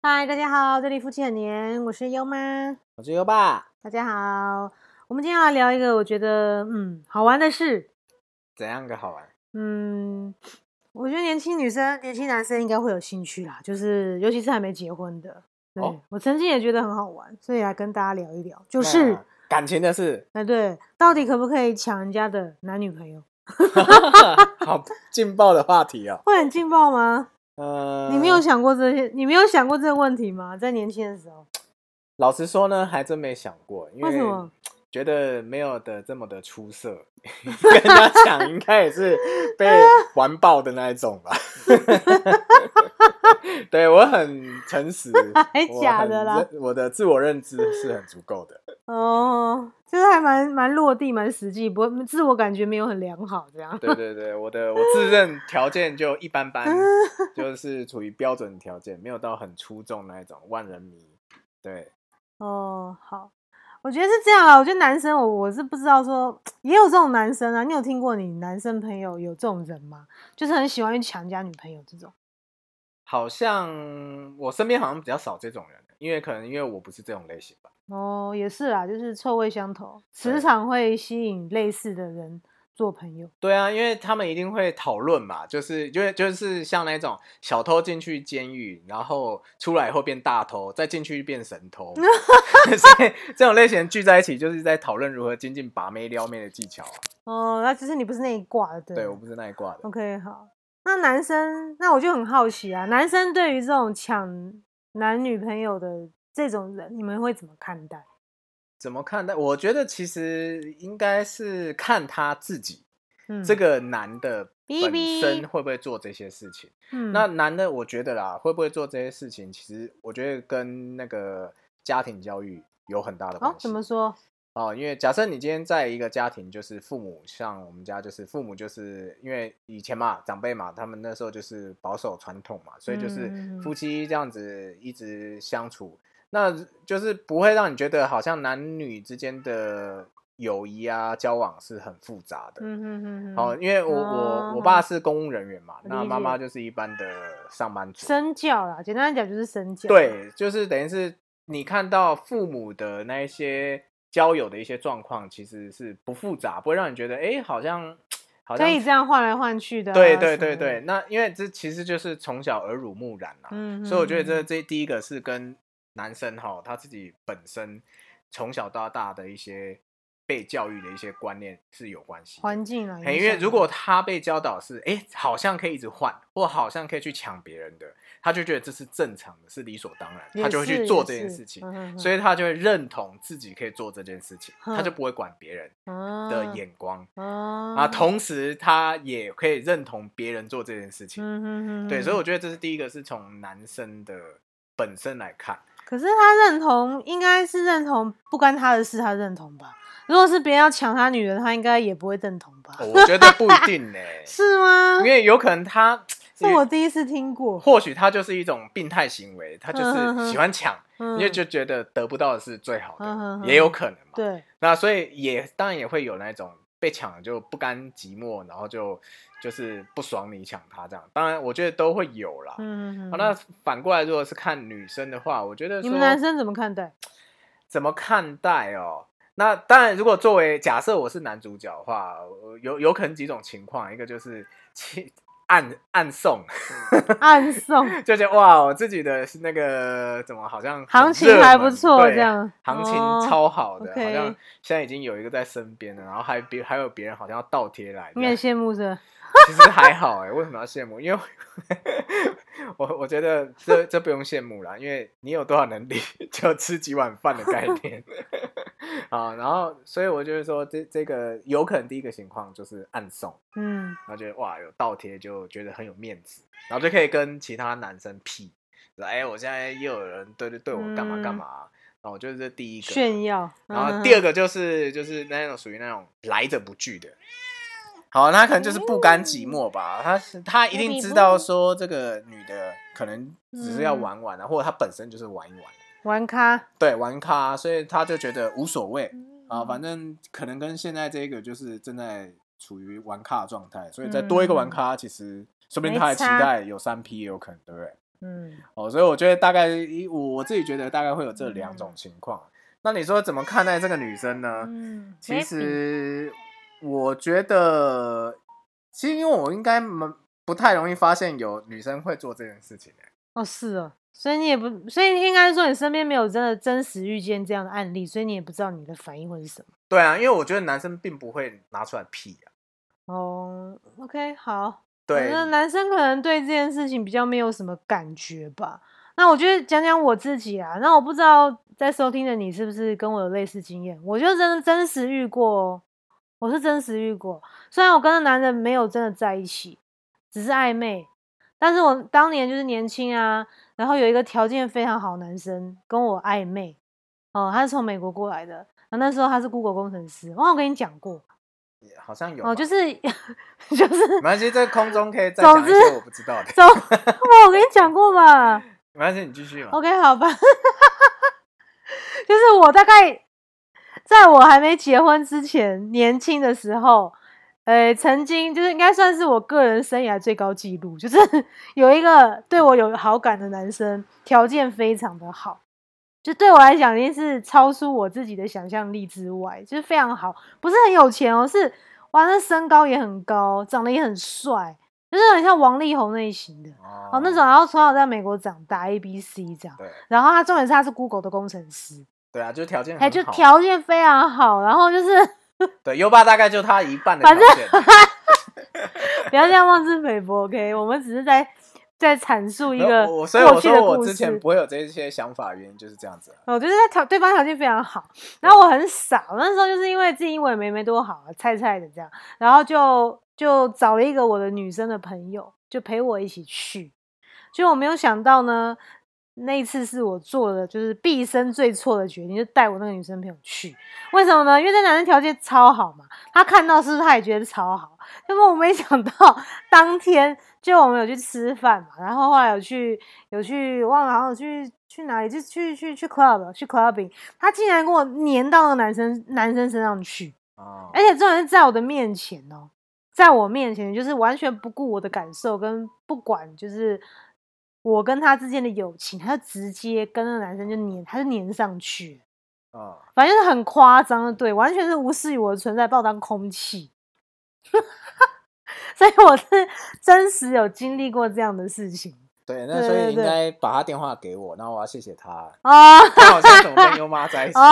嗨，大家好，这里夫妻很黏，我是优妈。我是优爸，大家好，我们今天要聊一个我觉得嗯好玩的事。怎样个好玩？嗯，我觉得年轻女生、年轻男生应该会有兴趣啦，就是尤其是还没结婚的。对、哦我曾经也觉得很好玩，所以来跟大家聊一聊，就是那感情的事，哎对，到底可不可以抢人家的男女朋友？好劲爆的话题哦。会很劲爆吗？呃，你没有想过这些？你没有想过这个问题吗？在年轻的时候，老实说呢，还真没想过，因为什么？觉得没有的这么的出色，跟他抢应该也是被完爆的那一种吧。对我很诚实，还假的啦认我的自我认知是很足够的。哦，就是还蛮蛮落地、蛮实际，不会自我感觉没有很良好这样。对对对，我的我自认条件就一般般，就是处于标准条件，没有到很出众那一种万人迷。对，哦，好，我觉得是这样啊。我觉得男生我我是不知道说也有这种男生啊。你有听过你男生朋友有这种人吗？就是很喜欢去抢人家女朋友这种。好像我身边好像比较少这种人，因为可能因为我不是这种类型吧。哦，也是啦，就是臭味相投，磁对场会吸引类似的人做朋友。对啊，因为他们一定会讨论嘛，就是就就是像那种小偷进去监狱，然后出来以后变大偷，再进去变神偷 所以这种类型聚在一起，就是在讨论如何精进把妹撩妹的技巧啊。哦，那只是你不是那一挂的，对。对我不是那一挂的。OK，好。那男生，那我就很好奇啊，男生对于这种抢男女朋友的这种人，你们会怎么看待？怎么看待？我觉得其实应该是看他自己，嗯，这，个男的本身会不会做这些事情。嗯，那男的，我觉得啦，会不会做这些事情，其实我觉得跟那个家庭教育有很大的关哦系。，怎么说？哦，因为假设你今天在一个家庭，就是父母像我们家，就是父母就是因为以前嘛，长辈嘛，他们那时候就是保守传统嘛，所以就是夫妻这样子一直相处，那就是不会让你觉得好像男女之间的友谊啊交往是很复杂的。嗯哼哼哼，哦，因为我我我爸是公务人员嘛，那理妈妈就是一般的上班族。身教啦，简单来讲就是身教。，对，就是等于是你看到父母的那一些交友的一些状况，其实是不复杂，不会让你觉得哎，诶好像好像可以这样换来换去的啊、对对对对，，那因为这其实就是从小耳濡目染啦、嗯所以我觉得这嗯这第一个是跟男生哈他自己本身从小到大的一些被教育的一些观念是有关系。环境啊，嘿因为如果他被教导是，哎，好像可以一直换，或好像可以去抢别人的，他就觉得这是正常的，是理所当然，他就会去做这件事情，所以他就会认同自己可以做这件事情，他就不会管别人的啊眼光啊啊，同时他也可以认同别人做这件事情。对，所以我觉得这是第一个，是从男生的本身来看。可是他认同，应该是认同不关他的事，他认同吧？如果是别人要抢他女人，他应该也不会认同吧？哦我觉得不一定 呢、是吗因？为有可能他 是我第一次听过。或许他就是一种病态行为，他就是喜欢抢，嗯因为就觉得得不到的是最好的，也有可能嘛。对，那所以也当然也会有那种被抢了就不甘寂寞，然后就就是不爽你抢他这样。当然我觉得都会有啦。嗯嗯好，那反过来如果是看女生的话，我觉得你们男生怎么看待？怎么看待哦？那当然，如果作为假设我是男主角的话，有有可能几种情况，一个就是亲暗暗送，暗送。就觉得哇，我自己的是那个怎么好像行情还不错，对这样。行情哦超好的好像现在已经有一个在身边了，然后还别还有别人好像要倒贴来，你很羡慕是吧？其实还好哎，为什么要羡慕？因为我我觉得这这不用羡慕啦，因为你有多少能力就吃几碗饭的概念 啊。然后，所以我就是说，这这个有可能第一个情况就是暗送，嗯，然后觉得哇有倒贴，就觉得很有面子，然后就可以跟其他男生 P，，说哎，我现在又有人对对对我干嘛干嘛。然后我觉得这第一个炫耀。然后第二个，就是就是那种属于那种来者不拒的。好，他可能就是不甘寂寞吧，他是他一定知道说这个女的可能只是要嗯玩玩啊，或者她本身就是玩一玩，玩咖对，玩咖，所以他就觉得无所谓嗯啊，反正可能跟现在这个就是正在处于玩咖的状态，所以再多一个玩咖，其实说不定他还期待有三 P 也有可能，对不对？嗯，哦，所以我觉得大概以我我自己觉得大概会有这两种情况。那你说怎么看待这个女生呢？嗯，其实我觉得，其实因为我应该蛮不太容易发现有女生会做这件事情的。哦，是哦，所以你也不，所以应该说你身边没有真的真实遇见这样的案例，所以你也不知道你的反应会是什么。对啊，因为我觉得男生并不会拿出来屁啊。哦，OK，好，对觉，得男生可能对这件事情比较没有什么感觉吧。那我觉得讲讲我自己啊，那我不知道在收听的你是不是跟我有类似经验？我就真的真实遇过哦，我是真实遇过。虽然我跟那男人没有真的在一起，只是暧昧，但是我当年就是年轻啊，然后有一个条件非常好男生跟我暧昧，哦，他是从美国过来的，然后那时候他是 Google 工程师，我好像跟你讲过，好像有吧。哦，就是 就是没关系，在空中可以再总之讲一些我不知道的。走，哇，我跟你讲过吧。没关系，你继续嘛。OK，好吧，就是我大概在我还没结婚之前，年轻的时候，呃，曾经就是应该算是我个人生涯最高纪录，就是 有一个对我有好感的男生，条件非常的好，就对我来讲，已经是超出我自己的想象力之外，就是非常好，不是很有钱哦，是哇，那身高也很高，长得也很帅，就是很像王力宏类型的。哦哦，那种，然后从小在美国长大，A B C 这样，对然后他重点是他是 Google 的工程师，对啊，就是条件哎，就。条件非常好，然后就是 对，优爸大概就他一半的反条件。不要这样妄自菲薄，OK，我们只是在在阐述一个我所以我说我。之前不会有这些想法，原因就是这样子啊。我就是在条对方条件非常好，然后我很傻，我那时候就是因为自己英文没没多好，菜菜的这样，然后就就找了一个我的女生的朋友，就陪我一起去。结果我没有想到呢，那一次是我做的就是毕生最错的决定，就带我那个女生朋友去。为什么呢？因为那男生条件超好嘛，他看到是不是他也觉得超好？结果我没想到当天就我们有去吃饭嘛，然后后来有去有去忘了好像有去去哪里，就去去去 club 去 clubbing，他竟然跟我粘到那个男生男生身上去，哦，而且重点是在我的面前哦，在我面前就是完全不顾我的感受，跟不管就是我跟他之间的友情，他就直接跟那个男生就粘，他就粘上去。了，哦，反正就是很夸张的，对，完全是无视于我的存在，把我当空气。所以我是真实有经历过这样的事情对，那所以应对对对该把他电话给我，然后我要谢谢他。啊看我现在怎么跟优妈在一起。哦！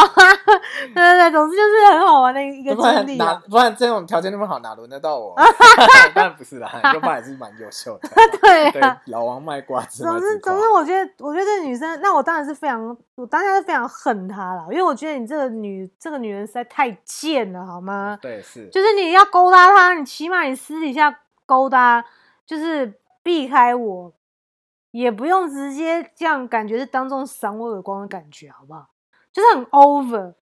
对对对，总之就是很好玩的一个经历啊。不然这种条件那么好，哪轮得到我？当然不是啦，优妈也是蛮优秀的。对对啊，，老王卖瓜，自卖总之，总之，我觉得，我觉得这个女生，那我当然是非常，我当下是非常恨她了，因为我觉得你这个女，这个女人实在太贱了，好吗？对是，就是你要勾搭她，你起码你私底下勾搭，就是避开我，也不用直接这样，感觉是当众赏我耳光的感觉，好不好？就是很 over，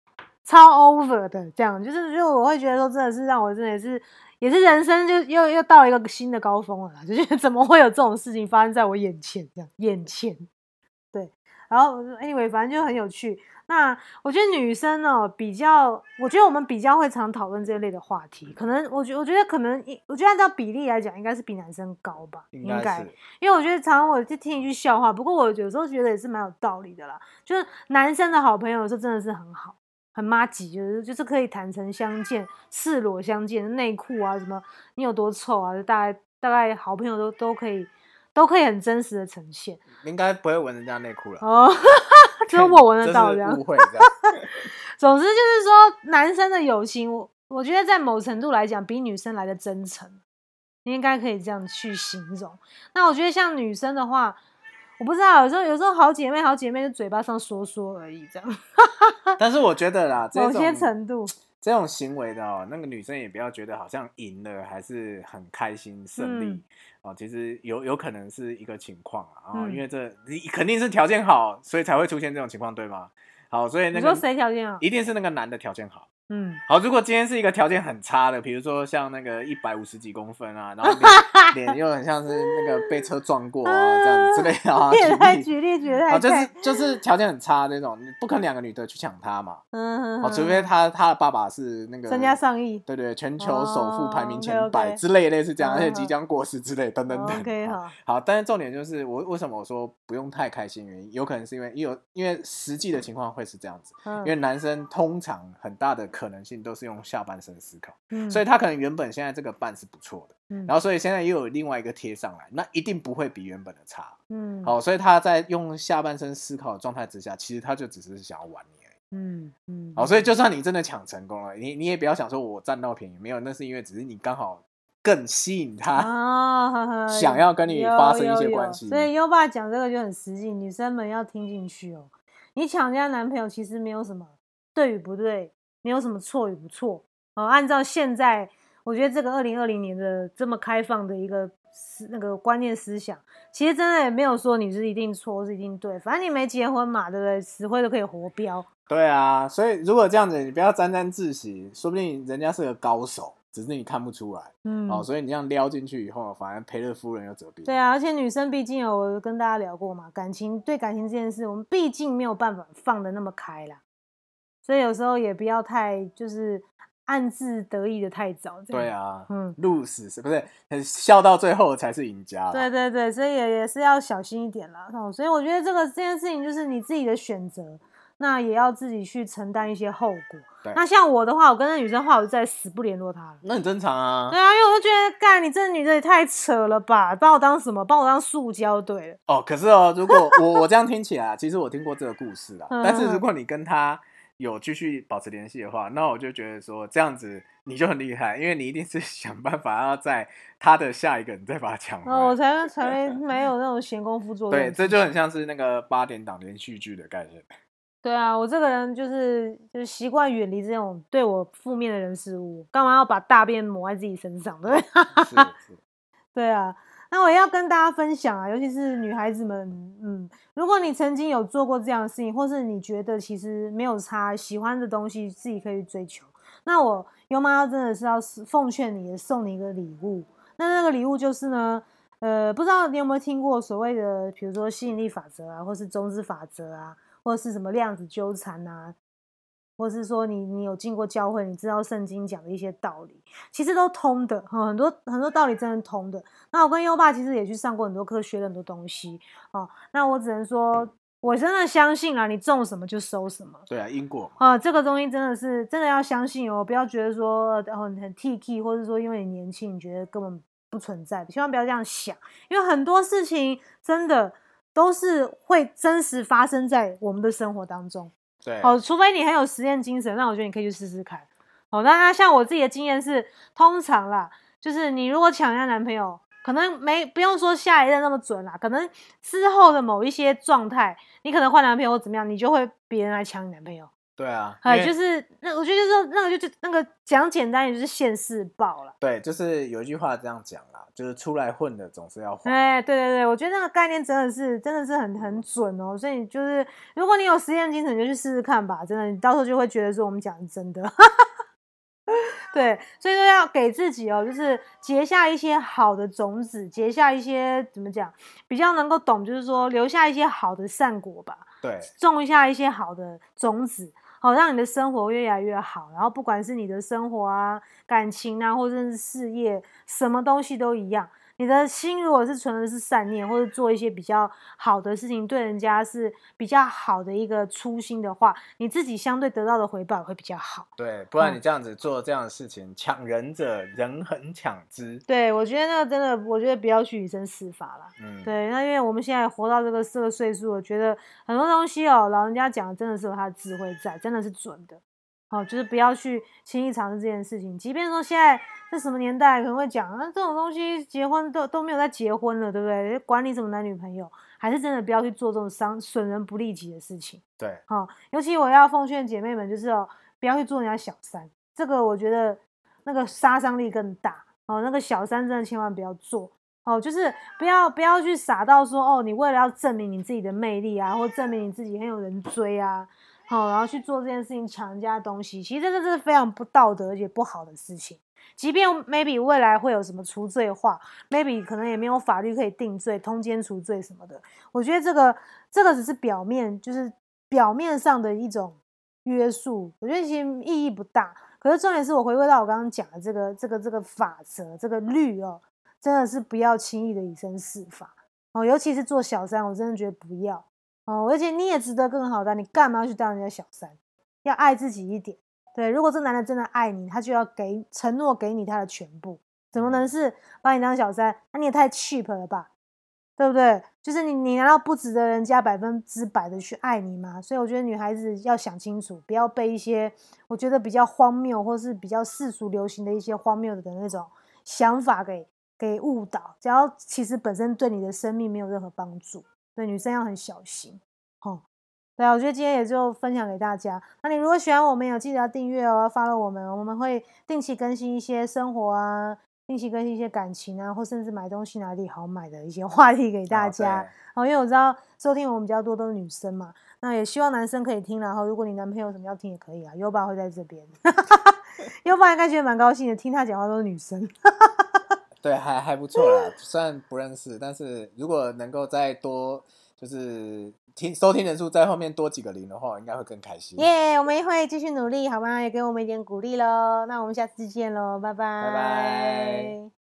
超 over 的这样，就是如果我会觉得说，真的是让我真的是也是人生就又又到了一个新的高峰了，就觉得怎么会有这种事情发生在我眼前这样，眼前，对，然后 anyway 反正就很有趣。那我觉得女生呢比较，我觉得我们比较会常讨论这类的话题，可能我觉我觉得可能我觉得按照比例来讲，应该是比男生高吧，应应该因为我觉得常常我就听一句笑话，不过我有时候觉得也是蛮有道理的啦。就是男生的好朋友是真的是很好，很妈吉，就是就是可以坦诚相见、赤裸相见，内裤啊什么你有多臭啊，就大概大概好朋友都都可以都可以很真实的呈现。应该不会闻人家内裤了。哦，只有我闻得到这样。这是误会这样。总之就是说，男生的友情，我我觉得在某程度来讲，比女生来的真诚，应该可以这样去形容。那我觉得像女生的话，我不知道，有时候有时候好姐妹好姐妹就嘴巴上说说而已，这样 但是我觉得啦，某些程度，这种行为的哦，那个女生也不要觉得好像赢了还是很开心胜利、嗯哦，其实有有可能是一个情况啊，哦嗯因为这你肯定是条件好，所以才会出现这种情况，对吗？好，所以那你说个谁条件好？一定是那个男的条件好，嗯，好，如果今天是一个条件很差的，比如说像那个一百五十几公分啊，然后脸 脸又很像是那个被车撞过啊这样子之类的啊，太举举例举例，太啊，就是就是条件很差那种，你不可能两个女的去抢他嘛，嗯，哦，除非他他的爸爸是那个身家上亿。对对，全球首富排名哦前百之类类似这样，而且嗯即将过世之类等等等。OK，好好，好，但是重点就是我为什么我说不用太开心，原因有可能是因为有因为实际的情况会是这样子，嗯因为男生通常很大的可能性都是用下半身思考，嗯所以他可能原本现在这个半是不错的，嗯然后所以现在又有另外一个贴上来，那一定不会比原本的差。嗯好，所以他在用下半身思考的状态之下，其实他就只是想要玩你而已。嗯嗯，好，所以就算你真的抢成功了，你你也不要想说我占到便宜，没有，那是因为只是你刚好更吸引他。想要跟你发生一些关系所以优爸讲这个就很实际，女生们要听进去哦。你抢人家男朋友其实没有什么对与不对，没有什么错与不错哦。按照现在，我觉得这个二零二零年的这么开放的一个思那个观念思想，其实真的也没有说你是一定错，是一定对，反正你没结婚嘛，对不对？死灰都可以活标。对啊，所以如果这样子，你不要沾沾自喜，说不定人家是个高手，只是你看不出来。嗯，哦，所以你这样撩进去以后，反而赔了夫人又折兵。对啊，而且女生毕竟有跟大家聊过嘛，感情对感情这件事，我们毕竟没有办法放的那么开啦，所以有时候也不要太就是暗自得意的太早。对，啊，嗯，鹿死是不是？笑到最后才是赢家啦。对对对，所以也也是要小心一点啦。哦，所以我觉得这个这件事情就是你自己的选择，那也要自己去承担一些后果。对那像我的话，我跟那女生话，我就再死不联络她了。那很正常啊对。啊，因为我就觉得，干你这女的也太扯了吧，把我当什么？把我当塑胶对了。哦，可是哦，如果我我这样听起来啊，其实我听过这个故事啦。嗯但是如果你跟他有继续保持联系的话，那我就觉得说这样子你就很厉害，因为你一定是 想办法要在他的下一个你再把他抢回然后我来。才才 没有那种闲工夫做对，这就很像是那个八点档连续剧的概念。对啊，我这个人就是就是习惯远离这种对我负面的人事物，干嘛要把大便抹在自己身上，对？是是，对啊，那我要跟大家分享啊，尤其是女孩子们，嗯，如果你曾经有做过这样的事情，或是你觉得其实没有差，喜欢的东西自己可以追求，那我优妈真的是要奉劝你，送你一个礼物。那那个礼物就是呢，呃，不知道你有没有听过所谓的，比如说吸引力法则啊，或是中子法则啊，或者是什么量子纠缠啊，或是说你你有进过教会，你知道圣经讲的一些道理，其实都通的哈，很多很多道理真的通的。那我跟优爸其实也去上过很多课，学了很多东西哦。那我只能说，我真的相信啊，你种什么就收什么。对啊，因果嘛。啊，这个东西真的是真的要相信哦，不要觉得说呃很很 T K，或者说因为你年轻，你觉得根本不存在，千万不要这样想，因为很多事情真的都是会真实发生在我们的生活当中。对，哦，除非你很有实验精神，那我觉得你可以去试试看。哦，那那像我自己的经验是，通常啦，就是你如果抢人家男朋友，可能没不用说下一任那么准啦，可能之后的某一些状态，你可能换男朋友或怎么样，你就会别人来抢你男朋友。对啊，哎，就是那我觉得就是那个就就那个讲简单也就是现世报了。对，就是有一句话这样讲啦，就是出来混的总是要还。哎，对对对，我觉得那个概念真的是真的是很很准哦，所以你就是如果你有实验精神，你就去试试看吧，真的，你到时候就会觉得说我们讲的是真的。对，所以说要给自己哦，就是结下一些好的种子，结下一些怎么讲，比较能够懂，就是说留下一些好的善果吧，对种一下一些好的种子，好、让你的生活越来越好。然后不管是你的生活啊、感情啊，或者是事业，什么东西都一样。你的心如果是存的是善念，或者做一些比较好的事情，对人家是比较好的一个初心的话，你自己相对得到的回报会比较好。对，不然嗯你这样子做这样的事情，抢人者人恒抢之。对，我觉得那个真的，我觉得不要去以身试法了。嗯，对，那因为我们现在活到这个这个岁数，我觉得很多东西哦，老人家讲的真的是有他的智慧在，真的是准的。哦，就是不要去轻易尝试这件事情。即便说现在这什么年代，可能会讲啊，这种东西结婚都都没有在结婚了，对不对？管你什么男女朋友，还是真的不要去做这种伤损人不利己的事情。对，哦，尤其我要奉劝姐妹们，就是哦，不要去做人家小三，这个我觉得那个杀伤力更大哦。那个小三真的千万不要做哦，就是不要不要去傻到说哦，你为了要证明你自己的魅力啊，或证明你自己很有人追啊，好，然后去做这件事情抢人家东西，其实这个是非常不道德而且不好的事情。即便 maybe 未来会有什么除罪化，maybe 可能也没有法律可以定罪、通奸除罪什么的。我觉得这个这个只是表面，就是表面上的一种约束，我觉得其实意义不大。可是重点是我回归到我刚刚讲的这个这个这个法则，这个律哦，真的是不要轻易的以身试法哦，尤其是做小三，我真的觉得不要哦。而且你也值得更好的，你干嘛要去当人家小三？要爱自己一点。对，如果这男的真的爱你，他就要给承诺给你他的全部，怎么能是把你当小三？那你也太 cheap 了吧，对不对？就是你，你难道不值得人家百分之百的去爱你吗？所以我觉得女孩子要想清楚，不要被一些我觉得比较荒谬或是比较世俗流行的一些荒谬的那种想法给给误导，只要其实本身对你的生命没有任何帮助。对，女生要很小心，哦。对啊，我觉得今天也就分享给大家。那你如果喜欢我们，有记得要订阅哦，，follow 我们，我们会定期更新一些生活啊，定期更新一些感情啊，或甚至买东西哪里好买的一些 话题给大家。哦，因为我知道收听我们比较多都是女生嘛，那也希望男生可以听。然后如果你男朋友什么要听也可以啊，优爸会在这边。优爸应该觉得蛮高兴的，听他讲话都是女生。对，还还不错啦，虽然不认识，但是如果能够再多就是。听收听人数在后面多几个零的话，应该会更开心。耶，我们也会继续努力，好吗？也给我们一点鼓励喽。那我们下次见喽，拜拜。拜拜。